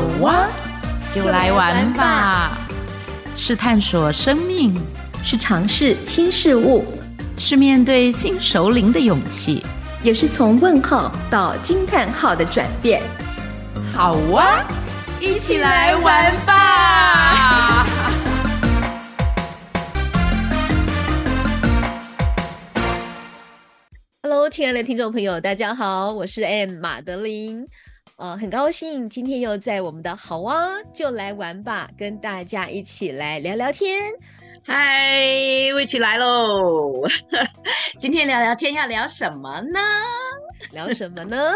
好哇，就来玩吧！是探索生命，是尝试新事物，是面对新熟龄的勇气，也是从问号到惊叹号的转变。好哇，一起来玩吧！Hello，亲爱的听众朋友，大家好，我是 Anne 马德琳。呃，很高兴今天又在我们的好啊，就来玩吧，跟大家一起来聊聊天。嗨，我一起来喽！今天聊聊天要聊什么呢？聊什么呢？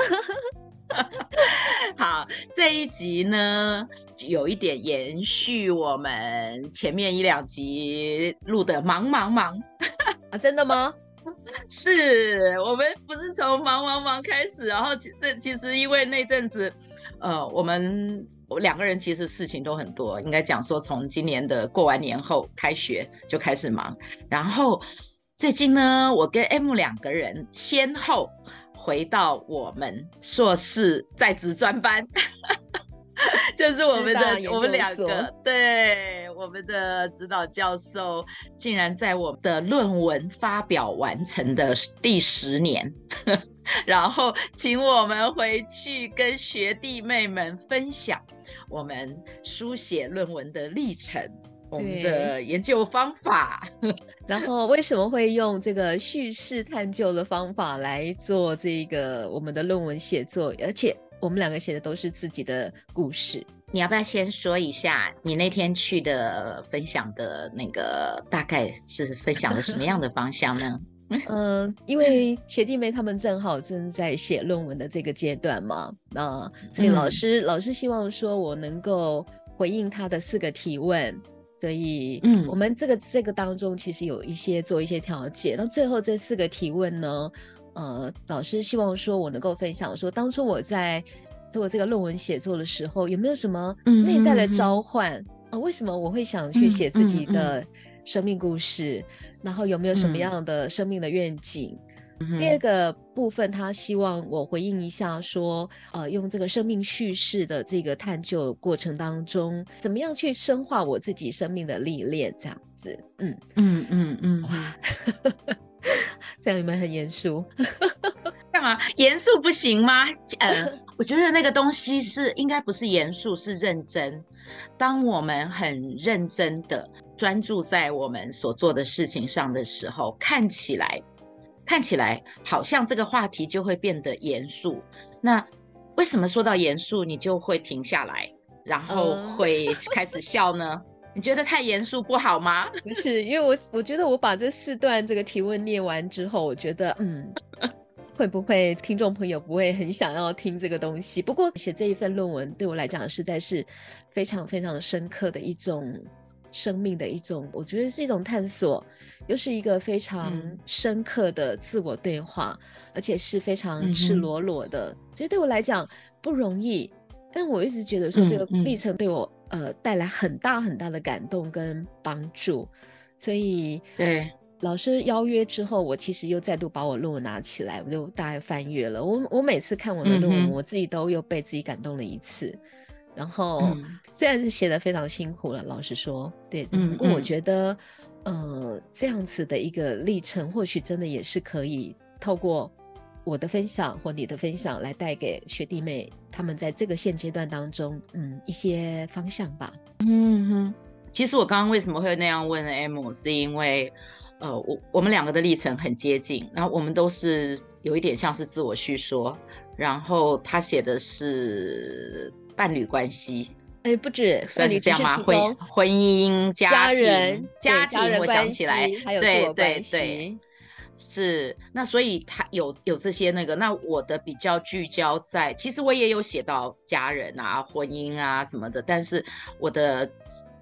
好，这一集呢，有一点延续我们前面一两集录的忙忙忙啊，真的吗？是我们不是从忙忙忙开始，然后其那其实因为那阵子，呃，我们我两个人其实事情都很多，应该讲说从今年的过完年后开学就开始忙，然后最近呢，我跟 M 两个人先后回到我们硕士在职专班。就是我们的我们两个，对我们的指导教授，竟然在我们的论文发表完成的第十年，然后请我们回去跟学弟妹们分享我们书写论文的历程，我们的研究方法，然后为什么会用这个叙事探究的方法来做这个我们的论文写作，而且。我们两个写的都是自己的故事，你要不要先说一下你那天去的分享的那个大概是分享了什么样的方向呢？嗯、呃，因为学弟妹他们正好正在写论文的这个阶段嘛，那所以老师、嗯、老师希望说我能够回应他的四个提问，所以嗯，我们这个这个当中其实有一些做一些调解，那最后这四个提问呢？呃，老师希望说，我能够分享说，当初我在做这个论文写作的时候，有没有什么内在的召唤？啊、嗯呃，为什么我会想去写自己的生命故事？然后有没有什么样的生命的愿景？嗯、第二个部分，他希望我回应一下说，呃，用这个生命叙事的这个探究过程当中，怎么样去深化我自己生命的历练？这样子，嗯嗯嗯嗯，哇。这样你们很严肃，干嘛？严肃不行吗？呃，我觉得那个东西是应该不是严肃，是认真。当我们很认真的专注在我们所做的事情上的时候，看起来看起来好像这个话题就会变得严肃。那为什么说到严肃，你就会停下来，然后会开始笑呢？你觉得太严肃不好吗？不是，因为我我觉得我把这四段这个提问念完之后，我觉得嗯，会不会听众朋友不会很想要听这个东西？不过写这一份论文对我来讲实在是非常非常深刻的一种生命的一种，我觉得是一种探索，又是一个非常深刻的自我对话，嗯、而且是非常赤裸裸的，嗯、所以对我来讲不容易。但我一直觉得说这个历程对我、呃，带来很大很大的感动跟帮助，所以对老师邀约之后，我其实又再度把我论文拿起来，我就大概翻阅了。我我每次看我的论文，嗯、我自己都又被自己感动了一次。然后、嗯、虽然是写得非常辛苦了，老实说，对，不过我觉得，嗯、呃，这样子的一个历程，或许真的也是可以透过。我的分享或你的分享来带给学弟妹，他们在这个现阶段当中，嗯，一些方向吧。嗯哼，其实我刚刚为什么会那样问 M，是因为，呃，我我们两个的历程很接近，然后我们都是有一点像是自我叙说，然后他写的是伴侣关系，哎、欸，不止，算是这样吗？婚婚姻、家庭、家人、家庭，我想起来，还有。对对对是，那所以他有有这些那个，那我的比较聚焦在，其实我也有写到家人啊、婚姻啊什么的，但是我的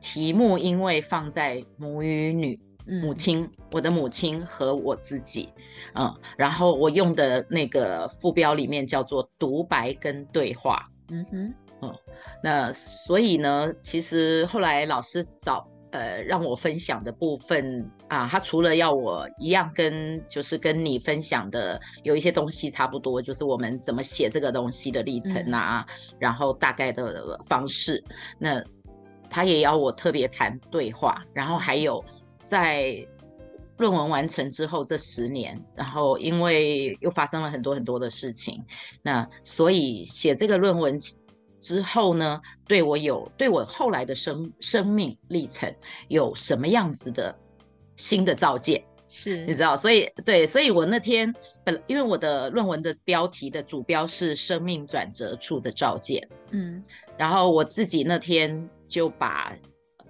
题目因为放在母与女、母亲，嗯、我的母亲和我自己，嗯，然后我用的那个副标里面叫做独白跟对话，嗯哼，嗯，那所以呢，其实后来老师找。呃，让我分享的部分啊，他除了要我一样跟就是跟你分享的有一些东西差不多，就是我们怎么写这个东西的历程啊，嗯、然后大概的方式，那他也要我特别谈对话，然后还有在论文完成之后这十年，然后因为又发生了很多很多的事情，那所以写这个论文。之后呢，对我有对我后来的生生命历程有什么样子的新的照见？是你知道，所以对，所以我那天本因为我的论文的标题的主标是生命转折处的照见，嗯，然后我自己那天就把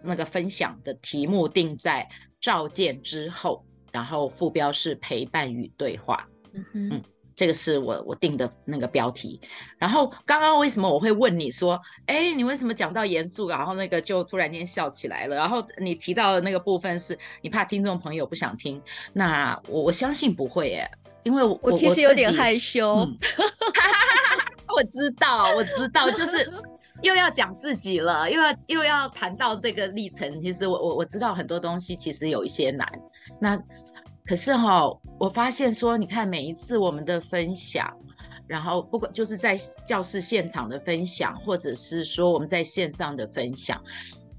那个分享的题目定在照见之后，然后副标是陪伴与对话，嗯哼嗯。这个是我我定的那个标题，然后刚刚为什么我会问你说，哎，你为什么讲到严肃，然后那个就突然间笑起来了？然后你提到的那个部分是你怕听众朋友不想听，那我我相信不会耶，因为我我其实有点害羞，嗯、我知道我知道，就是又要讲自己了，又要又要谈到这个历程，其实我我我知道很多东西其实有一些难，那。可是哈，我发现说，你看每一次我们的分享，然后不管就是在教室现场的分享，或者是说我们在线上的分享，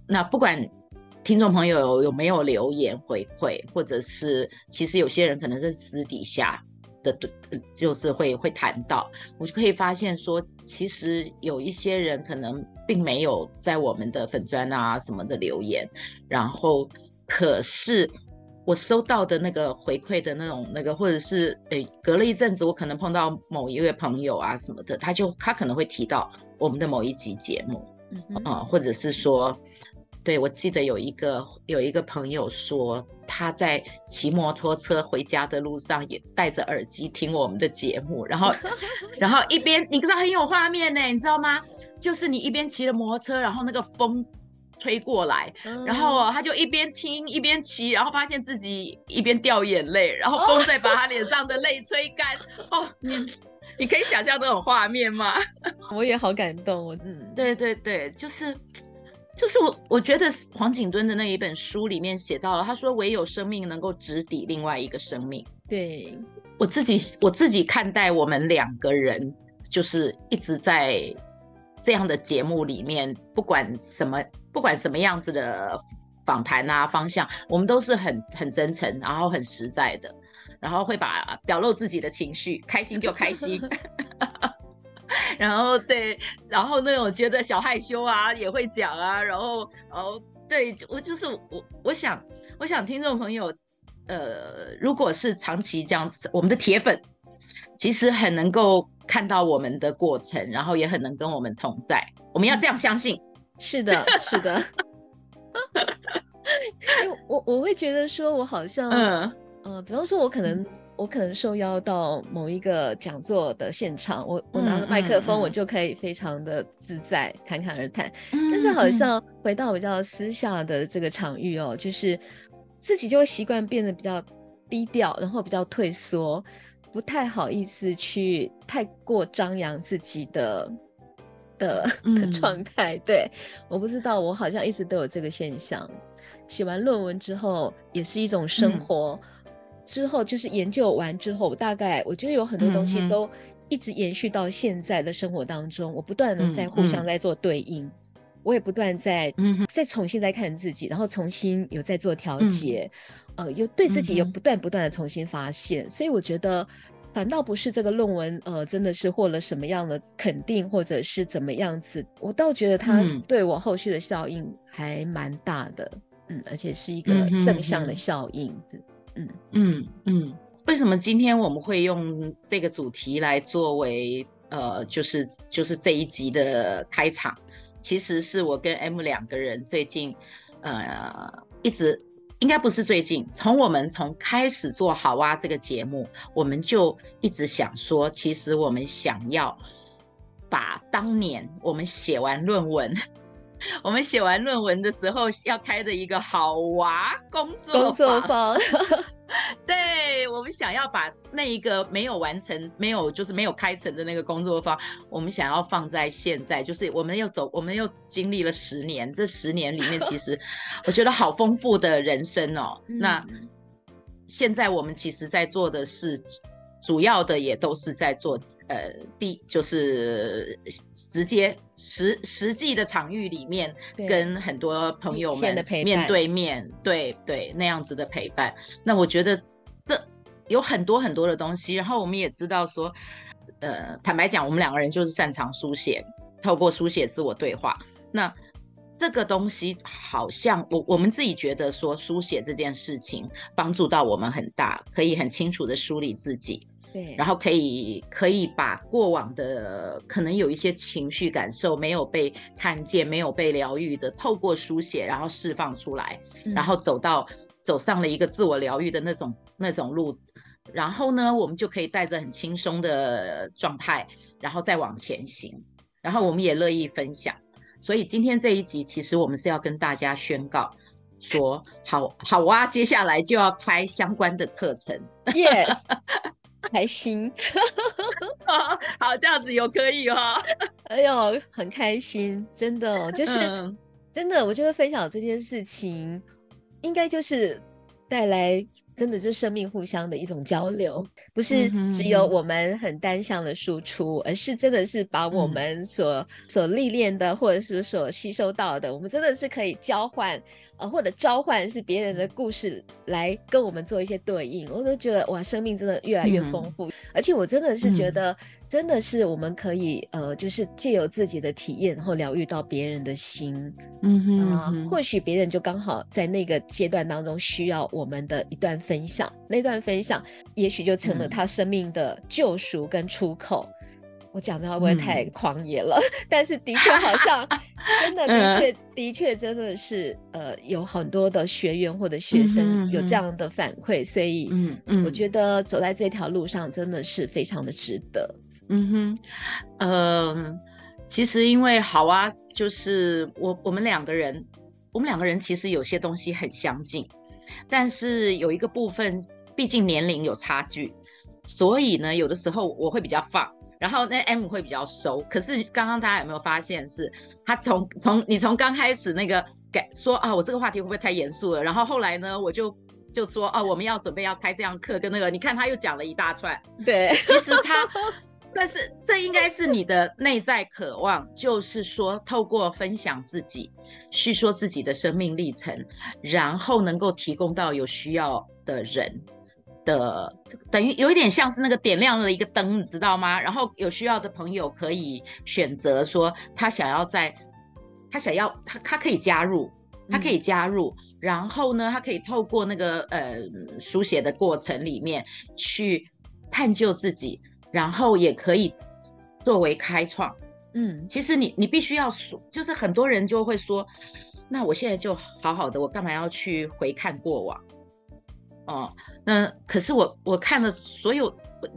那不管听众朋友有有没有留言回馈，或者是其实有些人可能是私底下的，就是会会谈到，我就可以发现说，其实有一些人可能并没有在我们的粉专啊什么的留言，然后可是。我收到的那个回馈的那种那个，或者是诶，隔了一阵子，我可能碰到某一位朋友啊什么的，他就他可能会提到我们的某一集节目，嗯或者是说，对，我记得有一个有一个朋友说他在骑摩托车回家的路上也戴着耳机听我们的节目，然后 然后一边你知道很有画面呢，你知道吗？就是你一边骑着摩托车，然后那个风。吹过来，然后他就一边听一边骑，然后发现自己一边掉眼泪，然后风再把他脸上的泪吹干。哦，你你可以想象这种画面吗？我也好感动。我嗯，对对对，就是就是我我觉得黄景敦的那一本书里面写到了，他说唯有生命能够直抵另外一个生命。对，我自己我自己看待我们两个人，就是一直在这样的节目里面，不管什么。不管什么样子的访谈啊方向，我们都是很很真诚，然后很实在的，然后会把表露自己的情绪，开心就开心，然后对，然后那种觉得小害羞啊也会讲啊，然后然后对我就是我我想我想听众朋友，呃，如果是长期这样子，我们的铁粉其实很能够看到我们的过程，然后也很能跟我们同在，我们要这样相信。是的，是的，因为我我会觉得说，我好像，嗯、呃，比方说，我可能、嗯、我可能受邀到某一个讲座的现场，我我拿着麦克风，我就可以非常的自在，嗯、侃侃而谈。嗯、但是好像回到比较私下的这个场域哦，就是自己就会习惯变得比较低调，然后比较退缩，不太好意思去太过张扬自己的。的的状态，对，我不知道，我好像一直都有这个现象。写完论文之后，也是一种生活。嗯、之后就是研究完之后，大概我觉得有很多东西都一直延续到现在的生活当中。嗯、我不断的在互相在做对应，嗯、我也不断在、嗯、再重新再看自己，然后重新有在做调节，嗯、呃，又对自己又不断不断的重新发现。所以我觉得。反倒不是这个论文，呃，真的是获了什么样的肯定，或者是怎么样子，我倒觉得它对我后续的效应还蛮大的，嗯，嗯，而且是一个正向的效应，嗯嗯嗯嗯。为什么今天我们会用这个主题来作为，呃，就是就是这一集的开场？其实是我跟 M 两个人最近，呃，一直。应该不是最近，从我们从开始做好哇这个节目，我们就一直想说，其实我们想要把当年我们写完论文，我们写完论文的时候要开的一个好娃工作工作坊。对，我们想要把那一个没有完成、没有就是没有开成的那个工作坊，我们想要放在现在，就是我们又走，我们又经历了十年，这十年里面其实我觉得好丰富的人生哦。那现在我们其实在做的是，主要的也都是在做。呃，第就是直接实实际的场域里面，跟很多朋友们面对面，对对那样子的陪伴。那我觉得这有很多很多的东西。然后我们也知道说，呃，坦白讲，我们两个人就是擅长书写，透过书写自我对话。那这个东西好像我我们自己觉得说，书写这件事情帮助到我们很大，可以很清楚的梳理自己。对，然后可以可以把过往的可能有一些情绪感受没有被看见、没有被疗愈的，透过书写然后释放出来，嗯、然后走到走上了一个自我疗愈的那种那种路，然后呢，我们就可以带着很轻松的状态，然后再往前行。然后我们也乐意分享，所以今天这一集其实我们是要跟大家宣告说，好好啊，接下来就要开相关的课程。Yes。开心，好，这样子有可以哈、哦。哎呦，很开心，真的，就是、嗯、真的，我觉得分享这件事情，应该就是带来。真的就是生命互相的一种交流，不是只有我们很单向的输出，嗯、而是真的是把我们所、嗯、所历练的，或者是所吸收到的，我们真的是可以交换，呃，或者召唤是别人的故事来跟我们做一些对应。我都觉得哇，生命真的越来越丰富，嗯、而且我真的是觉得。真的是我们可以呃，就是借由自己的体验，然后疗愈到别人的心，嗯哼，啊、呃，或许别人就刚好在那个阶段当中需要我们的一段分享，那段分享也许就成了他生命的救赎跟出口。嗯、我讲的会不会太狂野了？嗯、但是的确好像 真的的确的确真的是呃，有很多的学员或者学生有这样的反馈，所以嗯嗯，我觉得走在这条路上真的是非常的值得。嗯哼，嗯、呃，其实因为好啊，就是我我们两个人，我们两个人其实有些东西很相近，但是有一个部分，毕竟年龄有差距，所以呢，有的时候我会比较放，然后那 M 会比较收。可是刚刚大家有没有发现是，是他从从你从刚开始那个改说啊，我这个话题会不会太严肃了？然后后来呢，我就就说啊，我们要准备要开这样课，跟那个你看他又讲了一大串，对，其实他。但是这应该是你的内在渴望，就是说透过分享自己，叙说自己的生命历程，然后能够提供到有需要的人的，等于有一点像是那个点亮了一个灯，你知道吗？然后有需要的朋友可以选择说他想要在，他想要他他可以加入，他可以加入，嗯、然后呢，他可以透过那个呃书写的过程里面去探究自己。然后也可以作为开创，嗯，其实你你必须要说，就是很多人就会说，那我现在就好好的，我干嘛要去回看过往？哦，那可是我我看了所有，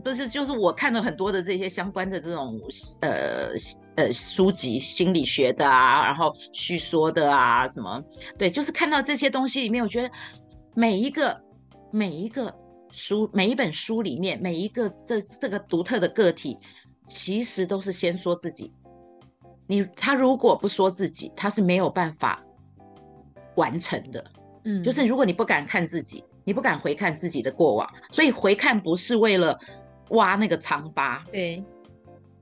不是就是我看了很多的这些相关的这种呃呃书籍，心理学的啊，然后叙说的啊什么，对，就是看到这些东西里面，我觉得每一个每一个。书每一本书里面，每一个这这个独特的个体，其实都是先说自己。你他如果不说自己，他是没有办法完成的。嗯，就是如果你不敢看自己，你不敢回看自己的过往，所以回看不是为了挖那个疮疤，对，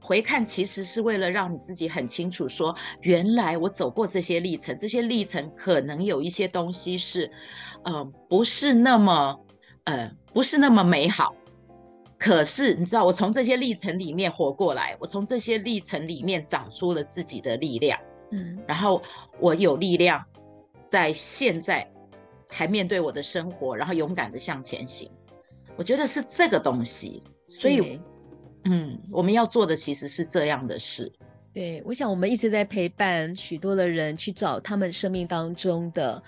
回看其实是为了让你自己很清楚说，原来我走过这些历程，这些历程可能有一些东西是，呃，不是那么。呃，不是那么美好，可是你知道，我从这些历程里面活过来，我从这些历程里面长出了自己的力量，嗯，然后我有力量在现在还面对我的生活，然后勇敢的向前行。我觉得是这个东西，所以，嗯，我们要做的其实是这样的事。对，我想我们一直在陪伴许多的人去找他们生命当中的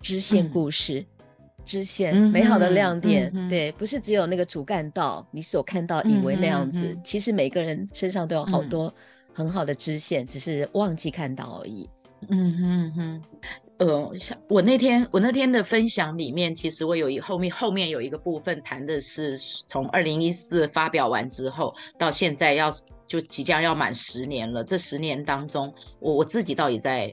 支线故事。嗯支线美好的亮点，嗯嗯、对，不是只有那个主干道，你所看到以为那样子，其实每个人身上都有好多很好的支线，嗯、只是忘记看到而已。嗯哼哼，呃，像我那天我那天的分享里面，其实我有一后面后面有一个部分谈的是从二零一四发表完之后到现在要就即将要满十年了，这十年当中，我我自己到底在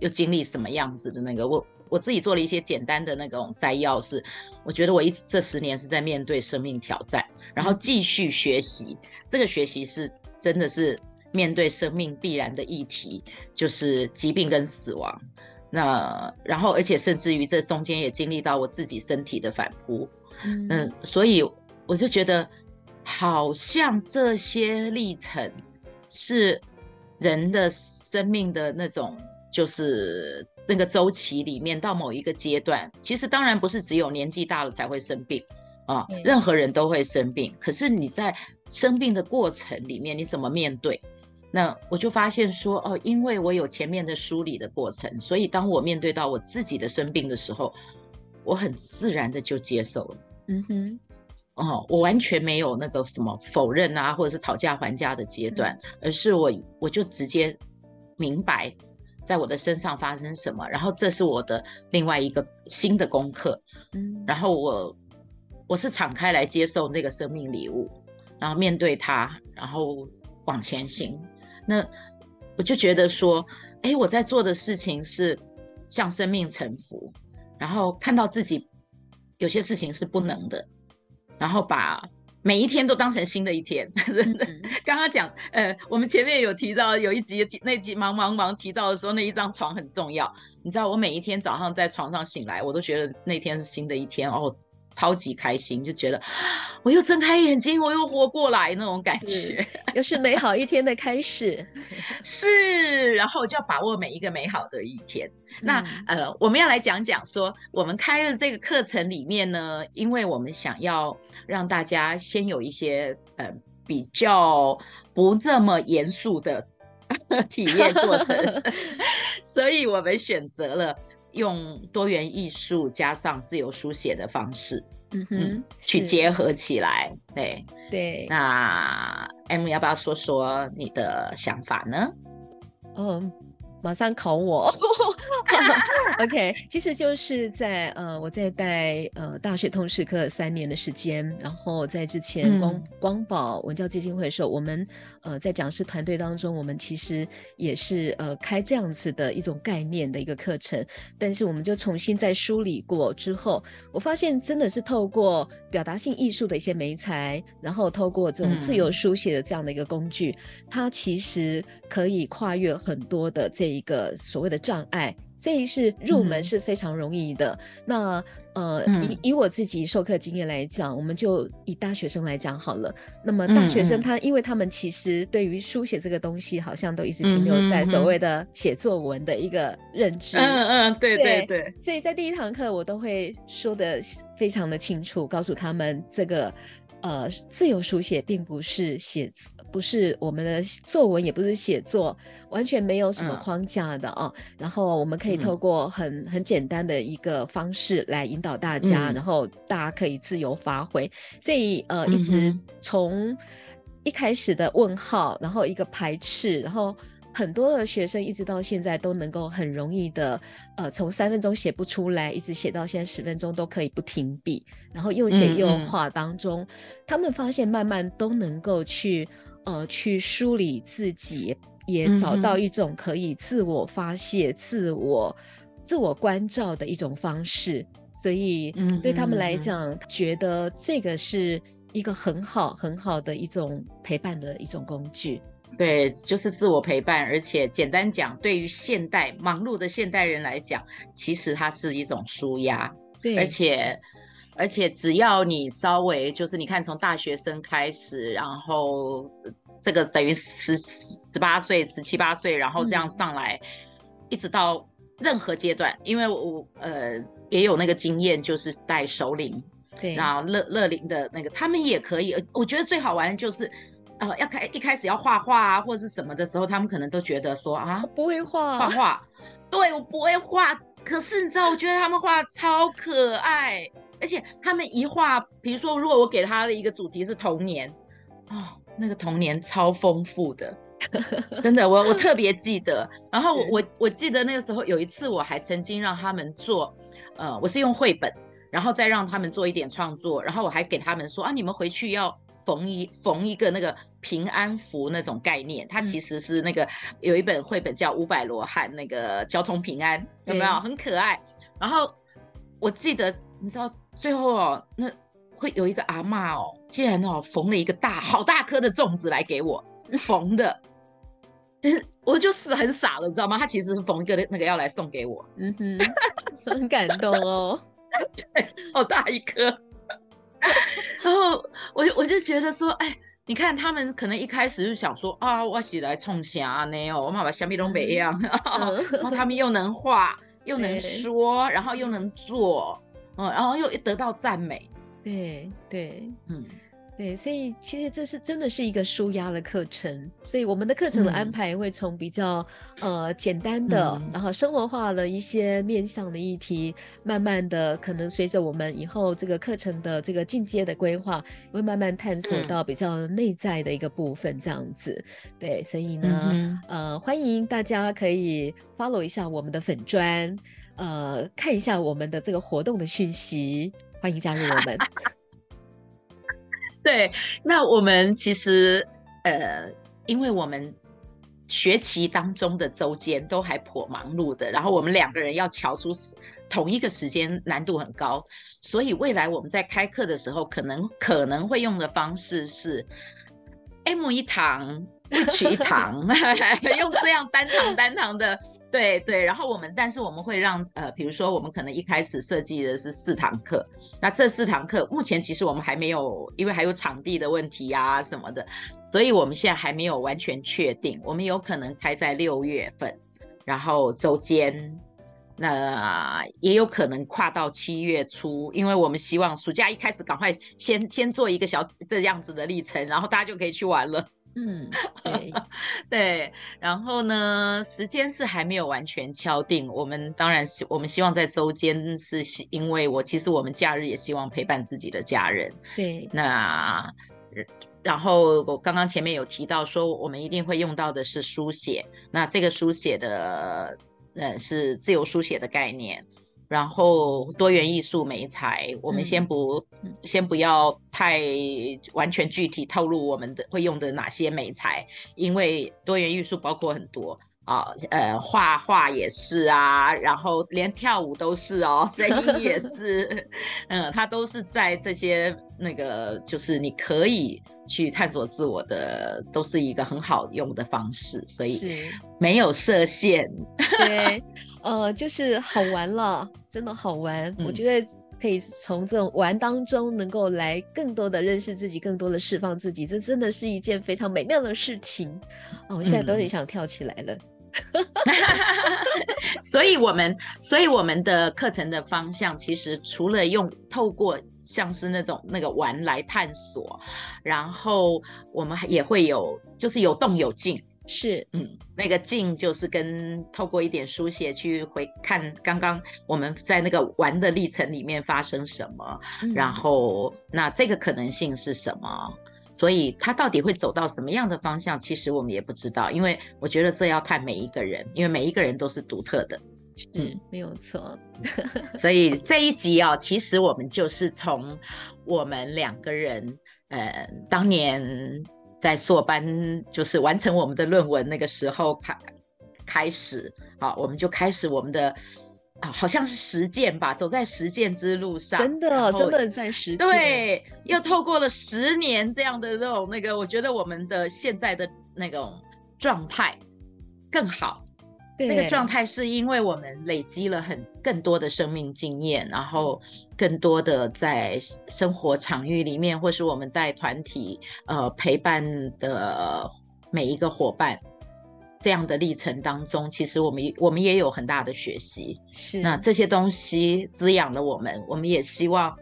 又经历什么样子的那个我。我自己做了一些简单的那种摘要，是我觉得我一直这十年是在面对生命挑战，然后继续学习。这个学习是真的是面对生命必然的议题，就是疾病跟死亡。那然后而且甚至于这中间也经历到我自己身体的反扑，嗯，嗯，所以我就觉得好像这些历程是人的生命的那种就是。那个周期里面，到某一个阶段，其实当然不是只有年纪大了才会生病啊，任何人都会生病。可是你在生病的过程里面，你怎么面对？那我就发现说，哦，因为我有前面的梳理的过程，所以当我面对到我自己的生病的时候，我很自然的就接受了。嗯哼，哦，我完全没有那个什么否认啊，或者是讨价还价的阶段，而是我我就直接明白。在我的身上发生什么？然后这是我的另外一个新的功课。嗯，然后我我是敞开来接受那个生命礼物，然后面对它，然后往前行。那我就觉得说，哎，我在做的事情是向生命臣服，然后看到自己有些事情是不能的，然后把。每一天都当成新的一天，真的。刚刚讲，呃，我们前面有提到有一集那集忙忙忙提到的时候，那一张床很重要。你知道，我每一天早上在床上醒来，我都觉得那天是新的一天哦。超级开心，就觉得 我又睁开眼睛，我又活过来那种感觉，又是美好一天的开始。是，然后就要把握每一个美好的一天。嗯、那呃，我们要来讲讲说，我们开了这个课程里面呢，因为我们想要让大家先有一些呃比较不这么严肃的 体验过程，所以我们选择了。用多元艺术加上自由书写的方式，嗯哼，嗯去结合起来，对对。那 M 要不要说说你的想法呢？嗯。马上考我，OK，其实就是在呃，我在带呃大学通识课三年的时间，然后在之前光、嗯、光宝文教基金会的时候，我们呃在讲师团队当中，我们其实也是呃开这样子的一种概念的一个课程，但是我们就重新再梳理过之后，我发现真的是透过表达性艺术的一些媒材，然后透过这种自由书写的这样的一个工具，嗯、它其实可以跨越很多的这。一个所谓的障碍，所以是入门是非常容易的。嗯、那呃，嗯、以以我自己授课经验来讲，我们就以大学生来讲好了。那么大学生他，嗯、因为他们其实对于书写这个东西，好像都一直停留在所谓的写作文的一个认知。嗯嗯，对对对，对。所以在第一堂课，我都会说的非常的清楚，告诉他们这个。呃，自由书写并不是写，不是我们的作文，也不是写作，完全没有什么框架的哦。嗯、然后我们可以透过很、嗯、很简单的一个方式来引导大家，嗯、然后大家可以自由发挥。所以呃，一直从一开始的问号，然后一个排斥，然后。很多的学生一直到现在都能够很容易的，呃，从三分钟写不出来，一直写到现在十分钟都可以不停笔，然后又写又画当中，嗯嗯、他们发现慢慢都能够去，呃，去梳理自己，也找到一种可以自我发泄、嗯、自我自我关照的一种方式，所以对他们来讲，觉得这个是一个很好很好的一种陪伴的一种工具。对，就是自我陪伴，而且简单讲，对于现代忙碌的现代人来讲，其实它是一种舒压。对，而且而且只要你稍微就是你看，从大学生开始，然后这个等于十十八岁、十七八岁，然后这样上来，嗯、一直到任何阶段，因为我呃也有那个经验，就是带首领，对，然后乐乐龄的那个，他们也可以。我觉得最好玩的就是。呃，要开一开始要画画啊，或者是什么的时候，他们可能都觉得说啊，我不会画画画，对，我不会画。可是你知道，我觉得他们画超可爱，而且他们一画，比如说，如果我给他的一个主题是童年，哦，那个童年超丰富的，真的，我我特别记得。然后我我我记得那个时候有一次，我还曾经让他们做，呃，我是用绘本，然后再让他们做一点创作，然后我还给他们说啊，你们回去要缝一缝一个那个平安符那种概念。它其实是那个有一本绘本叫《五百罗汉》，那个交通平安有没有？很可爱。然后我记得，你知道最后哦，那会有一个阿嬷哦，竟然哦缝了一个大好大颗的粽子来给我 缝的。我就是很傻了，你知道吗？他其实是缝一个那个要来送给我，嗯哼，很感动哦，对，好大一颗。然后我我就觉得说，哎，你看他们可能一开始就想说啊，我起来冲啥呢？哦，我妈妈虾米都没样，嗯、然后他们又能画，又能说，然后又能做，嗯，然后又得到赞美，对对，嗯。对，所以其实这是真的是一个舒压的课程，所以我们的课程的安排会从比较、嗯、呃简单的，嗯、然后生活化的一些面向的议题，慢慢的可能随着我们以后这个课程的这个进阶的规划，会慢慢探索到比较内在的一个部分，这样子。嗯、对，所以呢，嗯、呃，欢迎大家可以 follow 一下我们的粉砖，呃，看一下我们的这个活动的讯息，欢迎加入我们。对，那我们其实，呃，因为我们学期当中的周间都还颇忙碌的，然后我们两个人要瞧出同一个时间难度很高，所以未来我们在开课的时候，可能可能会用的方式是 M 一堂，H 一堂，用这样单堂单堂的。对对，然后我们，但是我们会让呃，比如说我们可能一开始设计的是四堂课，那这四堂课目前其实我们还没有，因为还有场地的问题呀、啊、什么的，所以我们现在还没有完全确定，我们有可能开在六月份，然后周间，那也有可能跨到七月初，因为我们希望暑假一开始赶快先先做一个小这样子的历程，然后大家就可以去玩了。嗯，对，对，然后呢，时间是还没有完全敲定。我们当然希我们希望在周间，是因为我其实我们假日也希望陪伴自己的家人。对，那然后我刚刚前面有提到说，我们一定会用到的是书写。那这个书写的，呃，是自由书写的概念。然后多元艺术美材，我们先不、嗯、先不要太完全具体透露我们的会用的哪些美材，因为多元艺术包括很多啊，呃，画画也是啊，然后连跳舞都是哦，声音也是，嗯，它都是在这些那个，就是你可以去探索自我的，都是一个很好用的方式，所以没有设限，对。呃，就是好玩了，真的好玩。嗯、我觉得可以从这种玩当中，能够来更多的认识自己，更多的释放自己，这真的是一件非常美妙的事情。哦，我现在都很想跳起来了。嗯、所以，我们，所以我们的课程的方向，其实除了用透过像是那种那个玩来探索，然后我们也会有，就是有动有静。是，嗯，那个静就是跟透过一点书写去回看刚刚我们在那个玩的历程里面发生什么，嗯、然后那这个可能性是什么，所以他到底会走到什么样的方向，其实我们也不知道，因为我觉得这要看每一个人，因为每一个人都是独特的，嗯，没有错。所以这一集啊、哦，其实我们就是从我们两个人，呃，当年。在硕班就是完成我们的论文那个时候开开始，好，我们就开始我们的啊，好像是实践吧，走在实践之路上，真的真的在实践，对，又透过了十年这样的这种那个，我觉得我们的现在的那种状态更好。那个状态是因为我们累积了很更多的生命经验，然后更多的在生活场域里面，或是我们带团体呃陪伴的每一个伙伴这样的历程当中，其实我们我们也有很大的学习。是，那这些东西滋养了我们，我们也希望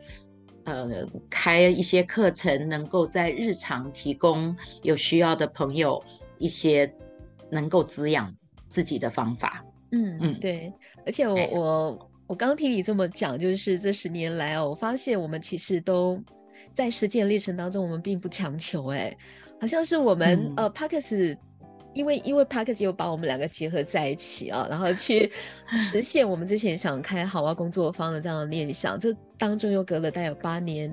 呃开一些课程，能够在日常提供有需要的朋友一些能够滋养。自己的方法，嗯嗯，对，而且我、哎、我我刚听你这么讲，就是这十年来哦，我发现我们其实都在实践历程当中，我们并不强求，哎，好像是我们、嗯、呃 Podcast 因为因为 Podcast 又把我们两个结合在一起啊，然后去 实现我们之前想开好啊工作坊的这样的念想，这当中又隔了大概有八年，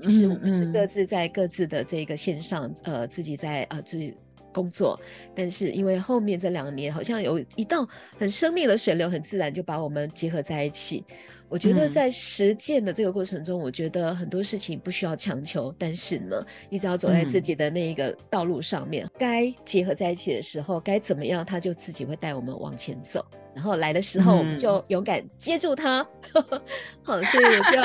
其实我们是各自在各自的这个线上，呃，自己在呃自己工作，但是因为后面这两年好像有一道很生命的水流，很自然就把我们结合在一起。我觉得在实践的这个过程中，嗯、我觉得很多事情不需要强求，但是呢，你只要走在自己的那一个道路上面，嗯、该结合在一起的时候，该怎么样，他就自己会带我们往前走。然后来的时候，我们就勇敢接住他。嗯、好，所以我就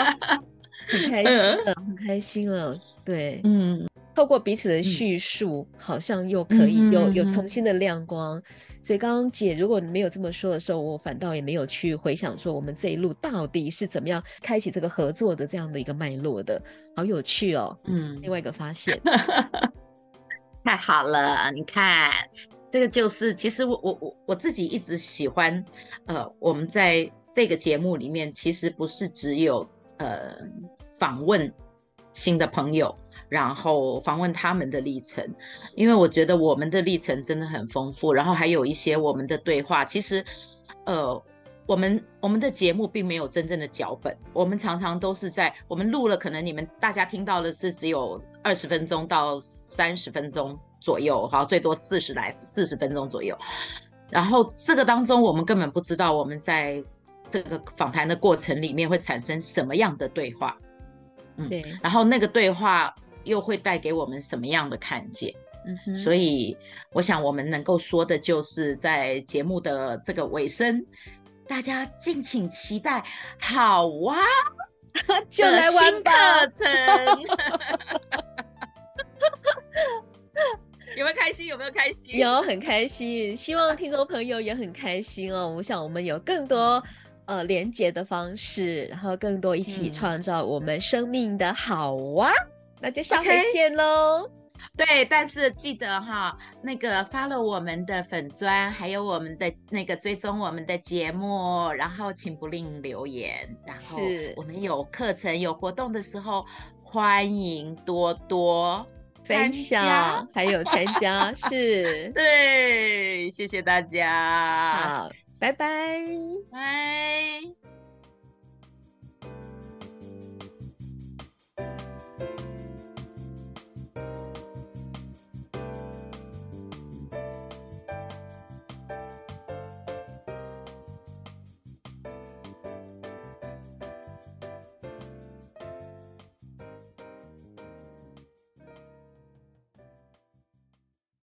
很开心了，嗯、很开心了。对，嗯，透过彼此的叙述，嗯、好像又可以有有重新的亮光。所以刚刚姐，如果你没有这么说的时候，我反倒也没有去回想说我们这一路到底是怎么样开启这个合作的这样的一个脉络的，好有趣哦。嗯，另外一个发现，太好了，你看这个就是，其实我我我我自己一直喜欢，呃，我们在这个节目里面，其实不是只有呃访问新的朋友。然后访问他们的历程，因为我觉得我们的历程真的很丰富。然后还有一些我们的对话，其实，呃，我们我们的节目并没有真正的脚本，我们常常都是在我们录了，可能你们大家听到的是只有二十分钟到三十分钟左右，好，最多四十来四十分钟左右。然后这个当中，我们根本不知道我们在这个访谈的过程里面会产生什么样的对话，嗯，对。然后那个对话。又会带给我们什么样的看见？嗯哼，所以我想我们能够说的就是，在节目的这个尾声，大家敬请期待好哇，就来玩课程，有没有开心？有没有开心？有，很开心。希望听众朋友也很开心哦。我想我们有更多呃连接的方式，然后更多一起创造我们生命的好哇。那就下回见喽。Okay. 对，但是记得哈，那个 follow 我们的粉专，还有我们的那个追踪我们的节目，然后请不吝留言。然后我们有课程有活动的时候，欢迎多多分享，还有参加。是，对，谢谢大家。好，拜拜，拜。